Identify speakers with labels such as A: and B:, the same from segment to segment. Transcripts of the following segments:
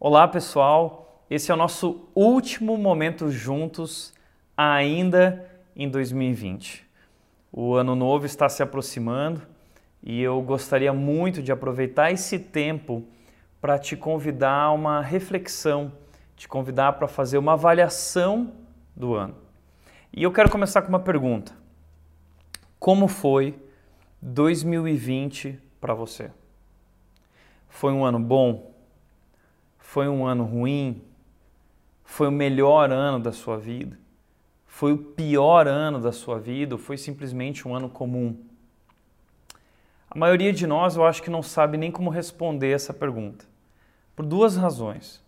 A: Olá, pessoal. Esse é o nosso último momento juntos ainda em 2020. O ano novo está se aproximando e eu gostaria muito de aproveitar esse tempo para te convidar a uma reflexão, te convidar para fazer uma avaliação do ano. E eu quero começar com uma pergunta: Como foi 2020 para você? Foi um ano bom? Foi um ano ruim? Foi o melhor ano da sua vida? Foi o pior ano da sua vida? Ou foi simplesmente um ano comum? A maioria de nós eu acho que não sabe nem como responder essa pergunta. Por duas razões.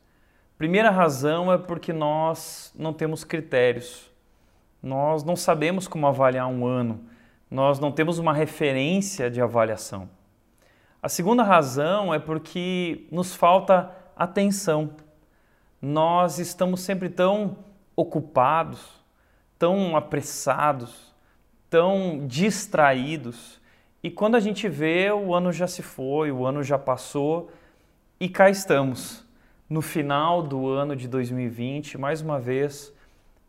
A: Primeira razão é porque nós não temos critérios. Nós não sabemos como avaliar um ano. Nós não temos uma referência de avaliação. A segunda razão é porque nos falta atenção. Nós estamos sempre tão ocupados, tão apressados, tão distraídos. E quando a gente vê, o ano já se foi, o ano já passou e cá estamos. No final do ano de 2020, mais uma vez,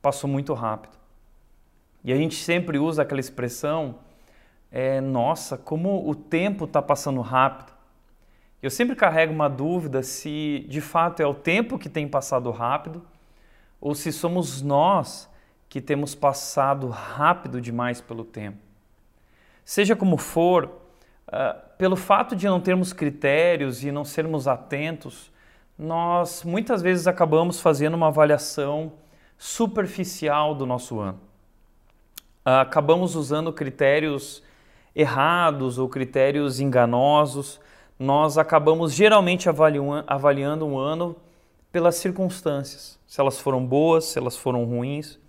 A: passou muito rápido. E a gente sempre usa aquela expressão: é, nossa, como o tempo está passando rápido. Eu sempre carrego uma dúvida se de fato é o tempo que tem passado rápido ou se somos nós que temos passado rápido demais pelo tempo. Seja como for, uh, pelo fato de não termos critérios e não sermos atentos, nós muitas vezes acabamos fazendo uma avaliação superficial do nosso ano. Uh, acabamos usando critérios errados ou critérios enganosos nós acabamos geralmente avaliando um ano pelas circunstâncias, se elas foram boas, se elas foram ruins.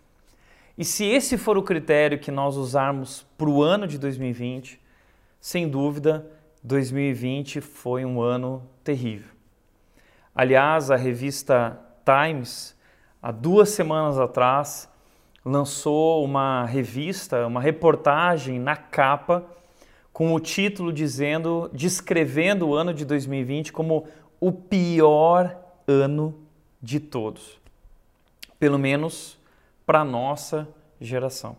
A: E se esse for o critério que nós usarmos para o ano de 2020, sem dúvida, 2020 foi um ano terrível. Aliás, a revista Times, há duas semanas atrás, lançou uma revista, uma reportagem na capa com o título dizendo, descrevendo o ano de 2020 como o pior ano de todos. Pelo menos para a nossa geração.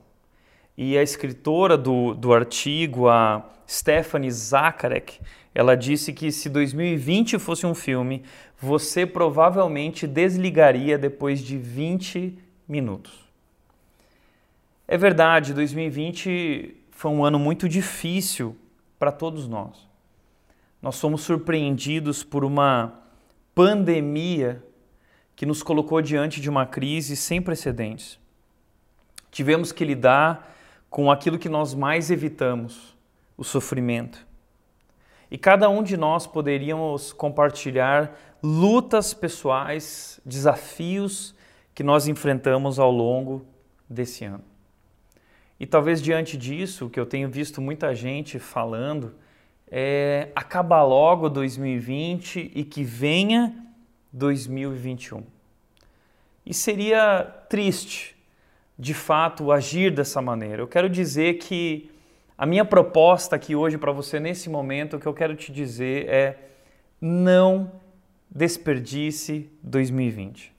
A: E a escritora do, do artigo, a Stephanie Zacharek, ela disse que se 2020 fosse um filme, você provavelmente desligaria depois de 20 minutos. É verdade, 2020 foi um ano muito difícil para todos nós. Nós fomos surpreendidos por uma pandemia que nos colocou diante de uma crise sem precedentes. Tivemos que lidar com aquilo que nós mais evitamos, o sofrimento. E cada um de nós poderíamos compartilhar lutas pessoais, desafios que nós enfrentamos ao longo desse ano. E talvez diante disso, que eu tenho visto muita gente falando, é acabar logo 2020 e que venha 2021. E seria triste, de fato, agir dessa maneira. Eu quero dizer que a minha proposta aqui hoje para você nesse momento, o que eu quero te dizer é não desperdice 2020.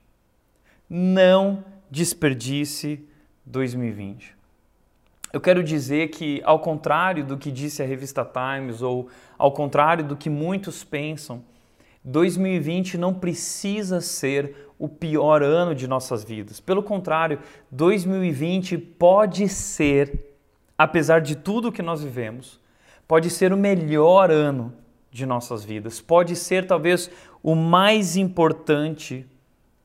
A: Não desperdice 2020. Eu quero dizer que, ao contrário do que disse a revista Times, ou ao contrário do que muitos pensam, 2020 não precisa ser o pior ano de nossas vidas. Pelo contrário, 2020 pode ser, apesar de tudo que nós vivemos, pode ser o melhor ano de nossas vidas. Pode ser talvez o mais importante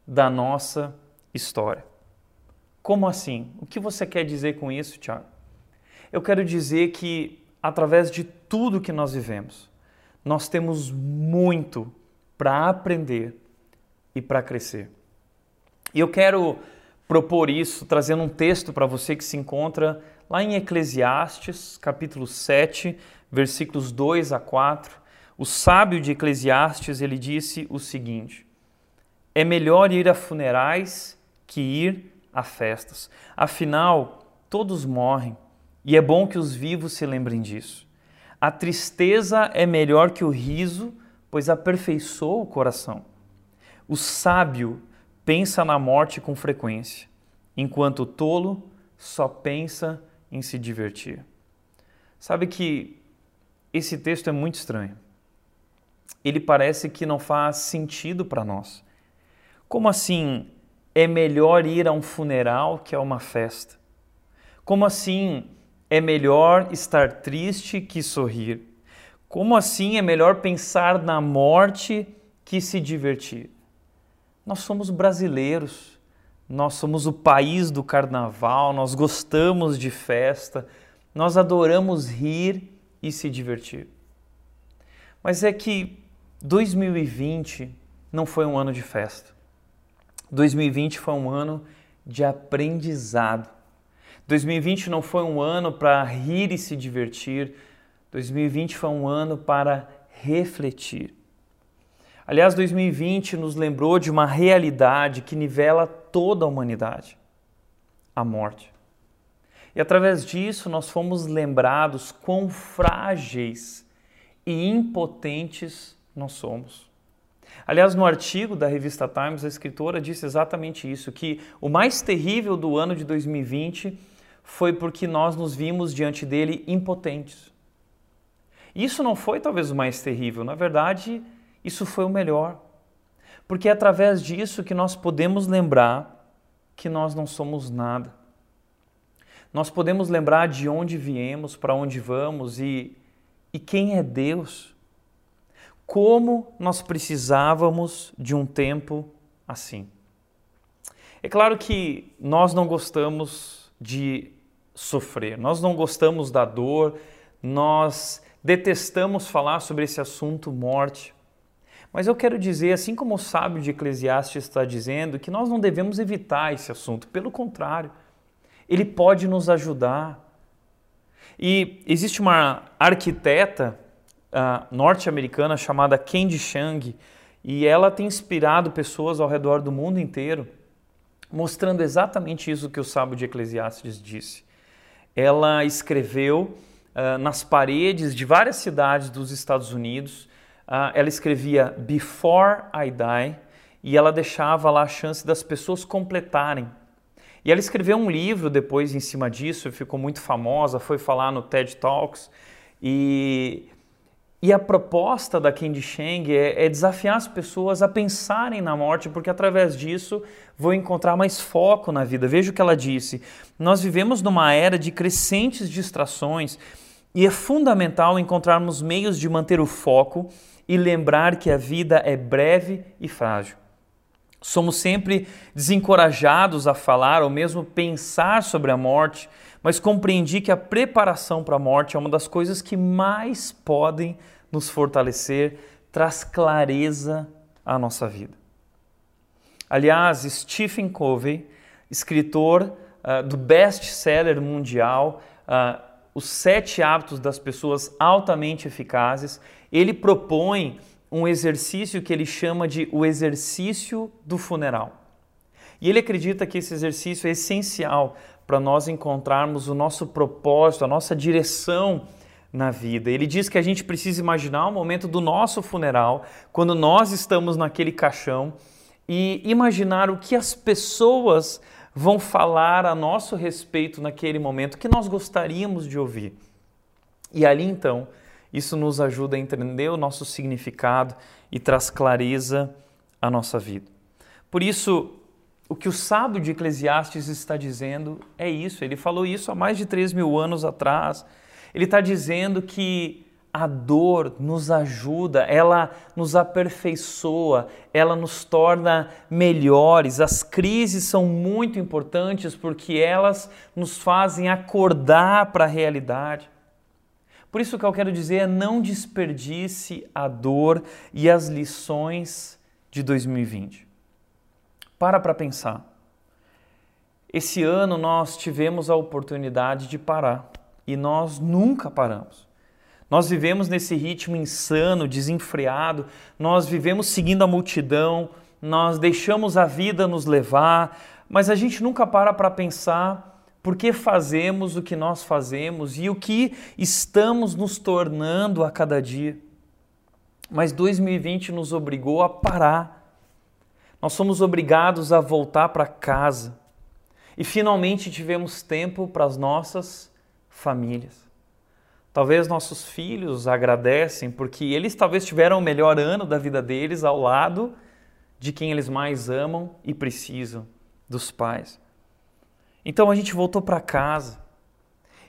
A: da nossa história. Como assim? O que você quer dizer com isso, Tiago? Eu quero dizer que, através de tudo que nós vivemos, nós temos muito para aprender e para crescer. E eu quero propor isso trazendo um texto para você que se encontra lá em Eclesiastes, capítulo 7, versículos 2 a 4. O sábio de Eclesiastes, ele disse o seguinte: É melhor ir a funerais que ir a festas. Afinal, todos morrem e é bom que os vivos se lembrem disso. A tristeza é melhor que o riso, pois aperfeiçoa o coração. O sábio pensa na morte com frequência, enquanto o tolo só pensa em se divertir. Sabe que esse texto é muito estranho. Ele parece que não faz sentido para nós. Como assim é melhor ir a um funeral que a uma festa? Como assim é melhor estar triste que sorrir? Como assim é melhor pensar na morte que se divertir? Nós somos brasileiros, nós somos o país do carnaval, nós gostamos de festa, nós adoramos rir e se divertir. Mas é que 2020 não foi um ano de festa. 2020 foi um ano de aprendizado. 2020 não foi um ano para rir e se divertir. 2020 foi um ano para refletir. Aliás, 2020 nos lembrou de uma realidade que nivela toda a humanidade: a morte. E através disso nós fomos lembrados quão frágeis e impotentes nós somos. Aliás, no artigo da revista Times, a escritora disse exatamente isso: que o mais terrível do ano de 2020 foi porque nós nos vimos diante dele impotentes. Isso não foi talvez o mais terrível, na verdade, isso foi o melhor. Porque é através disso que nós podemos lembrar que nós não somos nada. Nós podemos lembrar de onde viemos, para onde vamos e, e quem é Deus. Como nós precisávamos de um tempo assim. É claro que nós não gostamos de sofrer, nós não gostamos da dor, nós detestamos falar sobre esse assunto morte. Mas eu quero dizer, assim como o sábio de Eclesiastes está dizendo, que nós não devemos evitar esse assunto, pelo contrário, ele pode nos ajudar. E existe uma arquiteta uh, norte-americana chamada Candy Chang, e ela tem inspirado pessoas ao redor do mundo inteiro, mostrando exatamente isso que o sábio de Eclesiastes disse. Ela escreveu uh, nas paredes de várias cidades dos Estados Unidos uh, ela escrevia Before I Die e ela deixava lá a chance das pessoas completarem. E ela escreveu um livro depois em cima disso, ficou muito famosa, foi falar no TED Talks. E, e a proposta da Candy Cheng é, é desafiar as pessoas a pensarem na morte, porque através disso vão encontrar mais foco na vida. Veja o que ela disse: Nós vivemos numa era de crescentes distrações e é fundamental encontrarmos meios de manter o foco e lembrar que a vida é breve e frágil. Somos sempre desencorajados a falar ou mesmo pensar sobre a morte, mas compreendi que a preparação para a morte é uma das coisas que mais podem nos fortalecer, traz clareza à nossa vida. Aliás, Stephen Covey, escritor uh, do best-seller mundial, uh, Os Sete Hábitos das Pessoas Altamente Eficazes, ele propõe um exercício que ele chama de o exercício do funeral. E ele acredita que esse exercício é essencial para nós encontrarmos o nosso propósito, a nossa direção na vida. Ele diz que a gente precisa imaginar o momento do nosso funeral, quando nós estamos naquele caixão, e imaginar o que as pessoas vão falar a nosso respeito naquele momento que nós gostaríamos de ouvir. E ali então isso nos ajuda a entender o nosso significado e traz clareza à nossa vida. Por isso, o que o sábio de Eclesiastes está dizendo é isso. Ele falou isso há mais de 3 mil anos atrás. Ele está dizendo que a dor nos ajuda, ela nos aperfeiçoa, ela nos torna melhores. As crises são muito importantes porque elas nos fazem acordar para a realidade. Por isso o que eu quero dizer é não desperdice a dor e as lições de 2020. Para para pensar. Esse ano nós tivemos a oportunidade de parar e nós nunca paramos. Nós vivemos nesse ritmo insano, desenfreado, nós vivemos seguindo a multidão, nós deixamos a vida nos levar, mas a gente nunca para para pensar por que fazemos o que nós fazemos e o que estamos nos tornando a cada dia. Mas 2020 nos obrigou a parar. Nós somos obrigados a voltar para casa e finalmente tivemos tempo para as nossas famílias. Talvez nossos filhos agradecem porque eles talvez tiveram o melhor ano da vida deles ao lado de quem eles mais amam e precisam, dos pais. Então a gente voltou para casa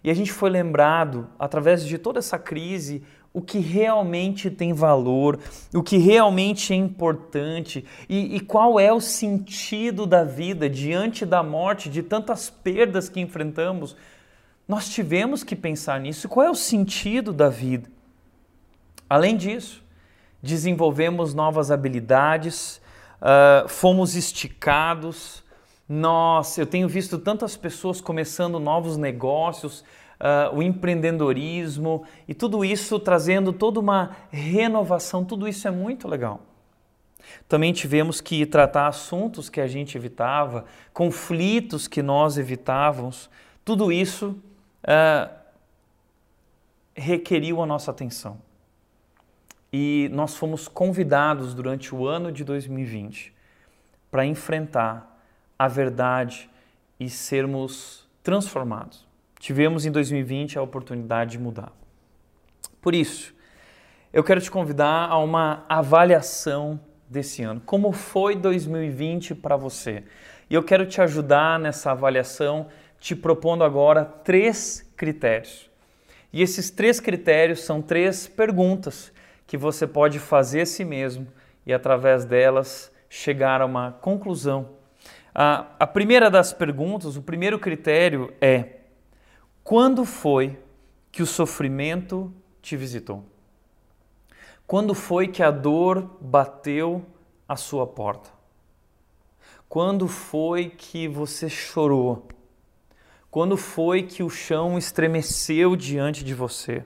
A: e a gente foi lembrado, através de toda essa crise, o que realmente tem valor, o que realmente é importante e, e, qual é o sentido da vida diante da morte, de tantas perdas que enfrentamos. Nós tivemos que pensar nisso. Qual é o sentido da vida? Além disso, desenvolvemos novas habilidades, uh, fomos esticados. Nossa, eu tenho visto tantas pessoas começando novos negócios, uh, o empreendedorismo e tudo isso trazendo toda uma renovação, tudo isso é muito legal. Também tivemos que tratar assuntos que a gente evitava, conflitos que nós evitávamos, tudo isso uh, requeriu a nossa atenção. E nós fomos convidados durante o ano de 2020 para enfrentar a verdade e sermos transformados tivemos em 2020 a oportunidade de mudar. Por isso, eu quero te convidar a uma avaliação desse ano. Como foi 2020 para você? E eu quero te ajudar nessa avaliação, te propondo agora três critérios. E esses três critérios são três perguntas que você pode fazer a si mesmo e, através delas, chegar a uma conclusão. A, a primeira das perguntas, o primeiro critério é quando foi que o sofrimento te visitou? Quando foi que a dor bateu à sua porta? Quando foi que você chorou? Quando foi que o chão estremeceu diante de você?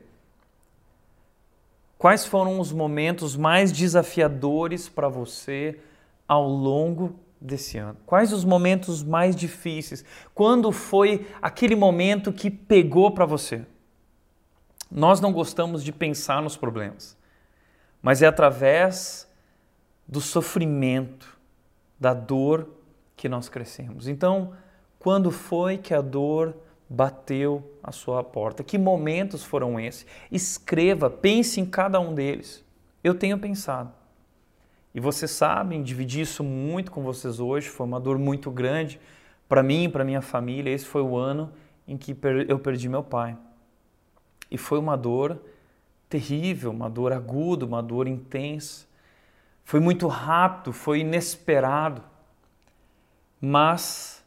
A: Quais foram os momentos mais desafiadores para você ao longo desse ano? Quais os momentos mais difíceis? Quando foi aquele momento que pegou para você? Nós não gostamos de pensar nos problemas, mas é através do sofrimento, da dor que nós crescemos. Então, quando foi que a dor bateu à sua porta? Que momentos foram esses? Escreva, pense em cada um deles. Eu tenho pensado. E vocês sabem, dividir isso muito com vocês hoje, foi uma dor muito grande para mim, para minha família. Esse foi o ano em que eu perdi meu pai. E foi uma dor terrível, uma dor aguda, uma dor intensa. Foi muito rápido, foi inesperado. Mas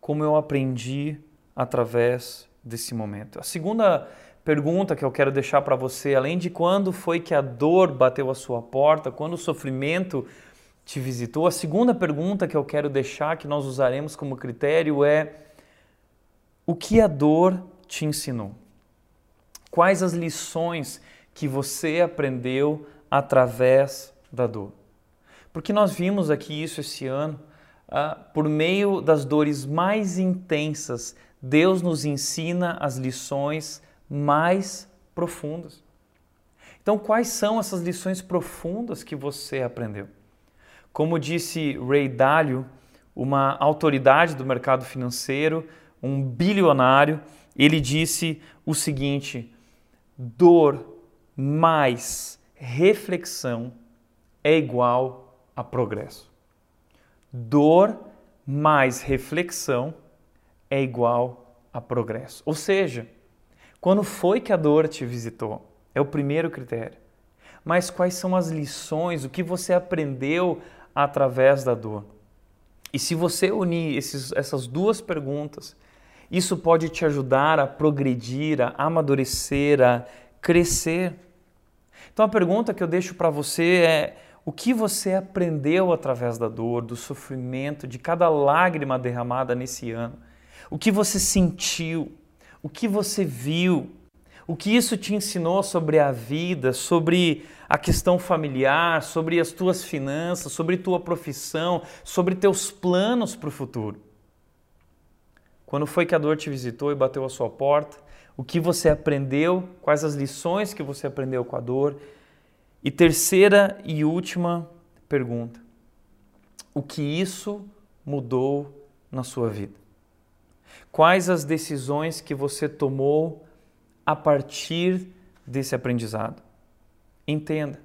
A: como eu aprendi através desse momento. A segunda pergunta que eu quero deixar para você, além de quando foi que a dor bateu a sua porta, quando o sofrimento te visitou, a segunda pergunta que eu quero deixar, que nós usaremos como critério, é: o que a dor te ensinou? Quais as lições que você aprendeu através da dor? Porque nós vimos aqui isso esse ano, uh, por meio das dores mais intensas, Deus nos ensina as lições mais profundas. Então, quais são essas lições profundas que você aprendeu? Como disse Ray Dalio, uma autoridade do mercado financeiro, um bilionário, ele disse o seguinte: dor mais reflexão é igual a progresso. Dor mais reflexão é igual a progresso. Ou seja, quando foi que a dor te visitou? É o primeiro critério. Mas quais são as lições, o que você aprendeu através da dor? E se você unir esses, essas duas perguntas, isso pode te ajudar a progredir, a amadurecer, a crescer. Então a pergunta que eu deixo para você é: o que você aprendeu através da dor, do sofrimento, de cada lágrima derramada nesse ano? O que você sentiu? O que você viu, o que isso te ensinou sobre a vida, sobre a questão familiar, sobre as tuas finanças, sobre tua profissão, sobre teus planos para o futuro. Quando foi que a dor te visitou e bateu a sua porta? O que você aprendeu? Quais as lições que você aprendeu com a dor? E terceira e última pergunta: o que isso mudou na sua vida. Quais as decisões que você tomou a partir desse aprendizado? Entenda.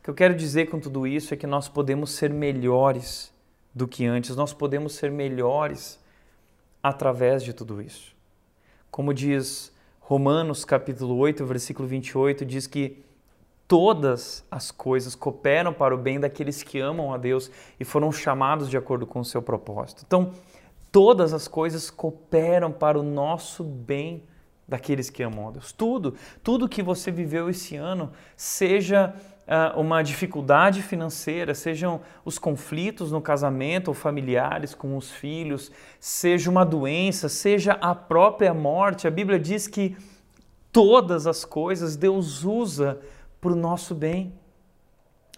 A: O que eu quero dizer com tudo isso é que nós podemos ser melhores do que antes, nós podemos ser melhores através de tudo isso. Como diz Romanos capítulo 8, versículo 28, diz que todas as coisas cooperam para o bem daqueles que amam a Deus e foram chamados de acordo com o seu propósito. Então, todas as coisas cooperam para o nosso bem daqueles que amam a Deus. Tudo, tudo que você viveu esse ano, seja uh, uma dificuldade financeira, sejam os conflitos no casamento ou familiares com os filhos, seja uma doença, seja a própria morte, a Bíblia diz que todas as coisas Deus usa para o nosso bem.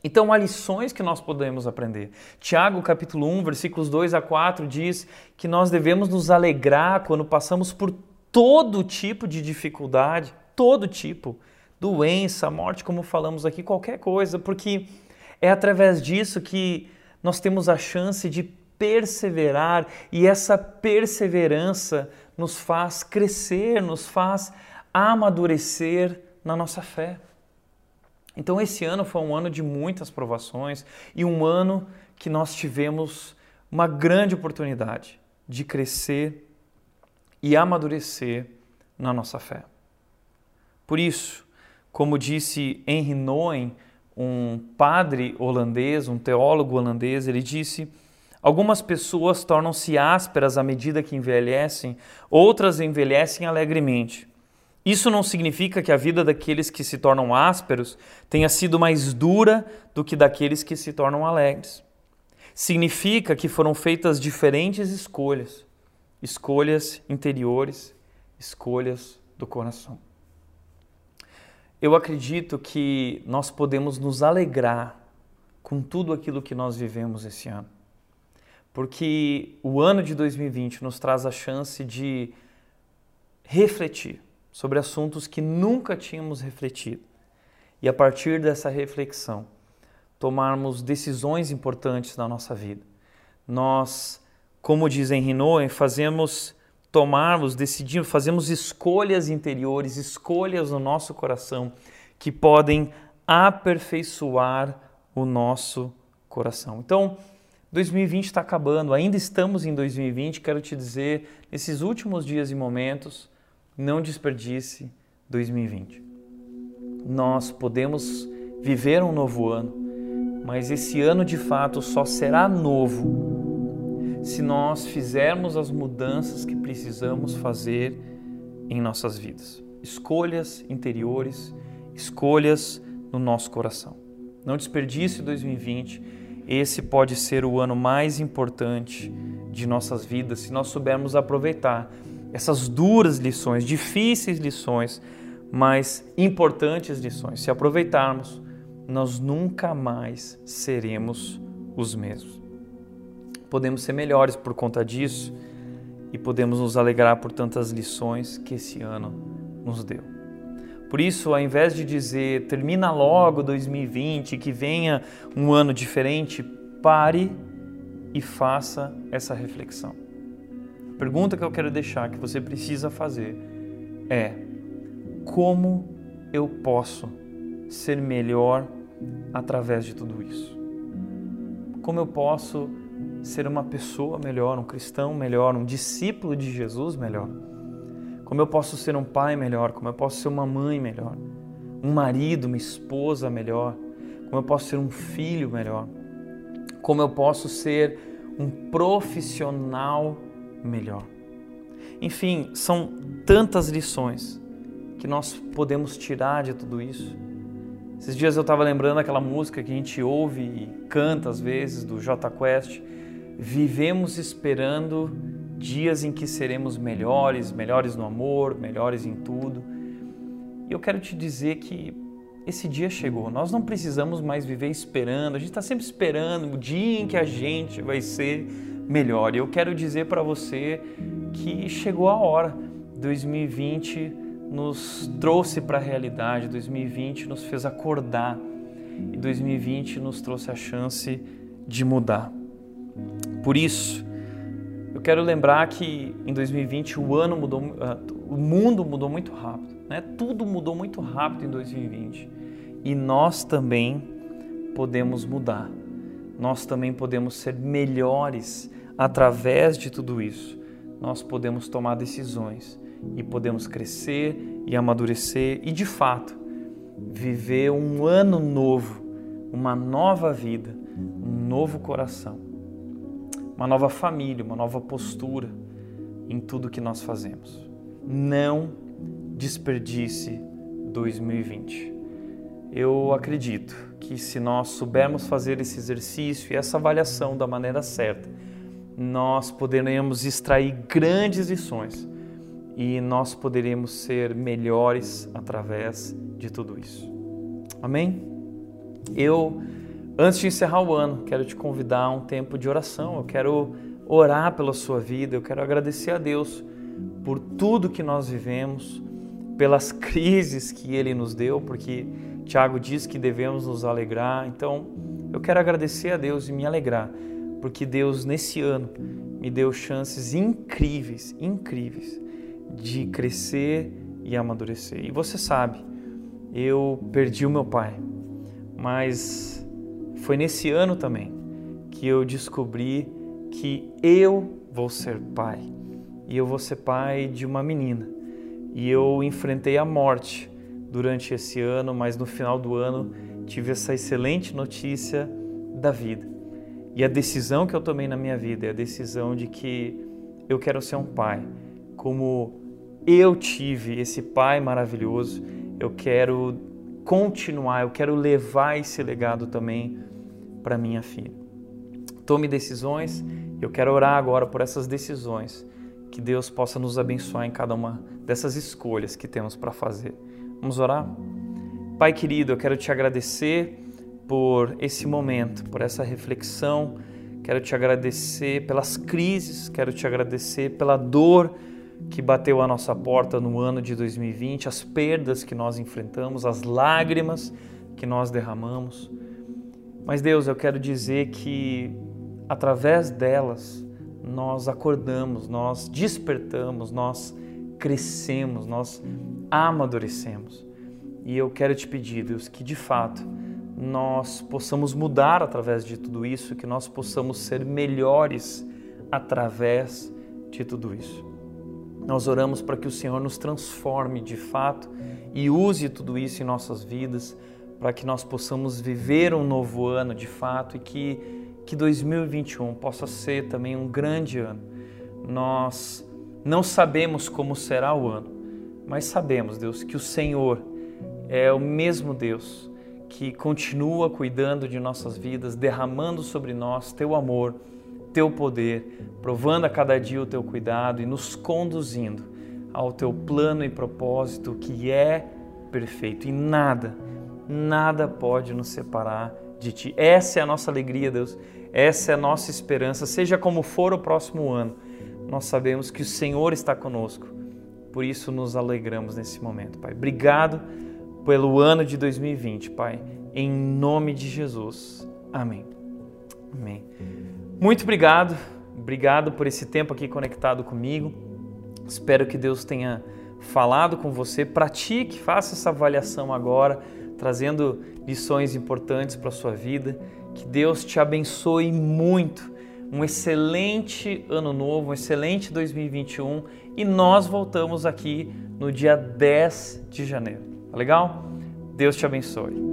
A: Então há lições que nós podemos aprender. Tiago capítulo 1, versículos 2 a 4 diz que nós devemos nos alegrar quando passamos por todo tipo de dificuldade, todo tipo, doença, morte, como falamos aqui, qualquer coisa, porque é através disso que nós temos a chance de perseverar e essa perseverança nos faz crescer, nos faz amadurecer na nossa fé. Então, esse ano foi um ano de muitas provações e um ano que nós tivemos uma grande oportunidade de crescer e amadurecer na nossa fé. Por isso, como disse Henry Nouwen, um padre holandês, um teólogo holandês, ele disse: Algumas pessoas tornam-se ásperas à medida que envelhecem, outras envelhecem alegremente. Isso não significa que a vida daqueles que se tornam ásperos tenha sido mais dura do que daqueles que se tornam alegres. Significa que foram feitas diferentes escolhas, escolhas interiores, escolhas do coração. Eu acredito que nós podemos nos alegrar com tudo aquilo que nós vivemos esse ano. Porque o ano de 2020 nos traz a chance de refletir sobre assuntos que nunca tínhamos refletido. E a partir dessa reflexão, tomarmos decisões importantes na nossa vida. Nós, como diz Henry Nouwen, fazemos tomarmos, decidimos, fazemos escolhas interiores, escolhas no nosso coração que podem aperfeiçoar o nosso coração. Então, 2020 está acabando, ainda estamos em 2020. Quero te dizer, nesses últimos dias e momentos, não desperdice 2020. Nós podemos viver um novo ano, mas esse ano de fato só será novo se nós fizermos as mudanças que precisamos fazer em nossas vidas. Escolhas interiores, escolhas no nosso coração. Não desperdice 2020. Esse pode ser o ano mais importante de nossas vidas se nós soubermos aproveitar essas duras lições, difíceis lições, mas importantes lições. Se aproveitarmos, nós nunca mais seremos os mesmos. Podemos ser melhores por conta disso e podemos nos alegrar por tantas lições que esse ano nos deu. Por isso, ao invés de dizer termina logo 2020, que venha um ano diferente, pare e faça essa reflexão pergunta que eu quero deixar, que você precisa fazer, é: como eu posso ser melhor através de tudo isso? Como eu posso ser uma pessoa melhor, um cristão melhor, um discípulo de Jesus melhor? Como eu posso ser um pai melhor? Como eu posso ser uma mãe melhor? Um marido, uma esposa melhor? Como eu posso ser um filho melhor? Como eu posso ser um profissional melhor? Melhor. Enfim, são tantas lições que nós podemos tirar de tudo isso. Esses dias eu estava lembrando aquela música que a gente ouve e canta às vezes do J Quest. Vivemos esperando dias em que seremos melhores, melhores no amor, melhores em tudo. E eu quero te dizer que esse dia chegou. Nós não precisamos mais viver esperando. A gente está sempre esperando o dia em que a gente vai ser melhor. E eu quero dizer para você que chegou a hora. 2020 nos trouxe para a realidade, 2020 nos fez acordar e 2020 nos trouxe a chance de mudar. Por isso, eu quero lembrar que em 2020 o ano mudou, ah, o mundo mudou muito rápido, né? Tudo mudou muito rápido em 2020 e nós também podemos mudar. Nós também podemos ser melhores através de tudo isso. Nós podemos tomar decisões e podemos crescer e amadurecer e de fato viver um ano novo, uma nova vida, um novo coração, uma nova família, uma nova postura em tudo que nós fazemos. Não desperdice 2020. Eu acredito que se nós soubermos fazer esse exercício e essa avaliação da maneira certa, nós poderemos extrair grandes lições e nós poderemos ser melhores através de tudo isso. Amém? Eu, antes de encerrar o ano, quero te convidar a um tempo de oração. Eu quero orar pela sua vida, eu quero agradecer a Deus por tudo que nós vivemos, pelas crises que Ele nos deu, porque Tiago diz que devemos nos alegrar. Então, eu quero agradecer a Deus e me alegrar, porque Deus, nesse ano, me deu chances incríveis, incríveis de crescer e amadurecer. E você sabe, eu perdi o meu pai, mas foi nesse ano também que eu descobri que eu vou ser pai. E eu vou ser pai de uma menina. E eu enfrentei a morte durante esse ano, mas no final do ano tive essa excelente notícia da vida. E a decisão que eu tomei na minha vida é a decisão de que eu quero ser um pai, como eu tive esse pai maravilhoso, eu quero continuar, eu quero levar esse legado também para minha filha. Tome decisões, eu quero orar agora por essas decisões, que Deus possa nos abençoar em cada uma dessas escolhas que temos para fazer. Vamos orar? Pai querido, eu quero te agradecer por esse momento, por essa reflexão. Quero te agradecer pelas crises, quero te agradecer pela dor que bateu a nossa porta no ano de 2020, as perdas que nós enfrentamos, as lágrimas que nós derramamos. Mas Deus, eu quero dizer que através delas nós acordamos, nós despertamos, nós crescemos, nós amadurecemos. E eu quero te pedir, Deus, que de fato nós possamos mudar através de tudo isso, que nós possamos ser melhores através de tudo isso. Nós oramos para que o Senhor nos transforme de fato e use tudo isso em nossas vidas, para que nós possamos viver um novo ano de fato e que, que 2021 possa ser também um grande ano. Nós não sabemos como será o ano, mas sabemos, Deus, que o Senhor é o mesmo Deus que continua cuidando de nossas vidas, derramando sobre nós teu amor teu poder, provando a cada dia o teu cuidado e nos conduzindo ao teu plano e propósito que é perfeito. E nada, nada pode nos separar de ti. Essa é a nossa alegria, Deus. Essa é a nossa esperança. Seja como for o próximo ano, nós sabemos que o Senhor está conosco. Por isso nos alegramos nesse momento, Pai. Obrigado pelo ano de 2020, Pai. Em nome de Jesus. Amém. Amém. Muito obrigado, obrigado por esse tempo aqui conectado comigo. Espero que Deus tenha falado com você. Pratique, faça essa avaliação agora, trazendo lições importantes para a sua vida. Que Deus te abençoe muito. Um excelente ano novo, um excelente 2021 e nós voltamos aqui no dia 10 de janeiro. Tá legal? Deus te abençoe.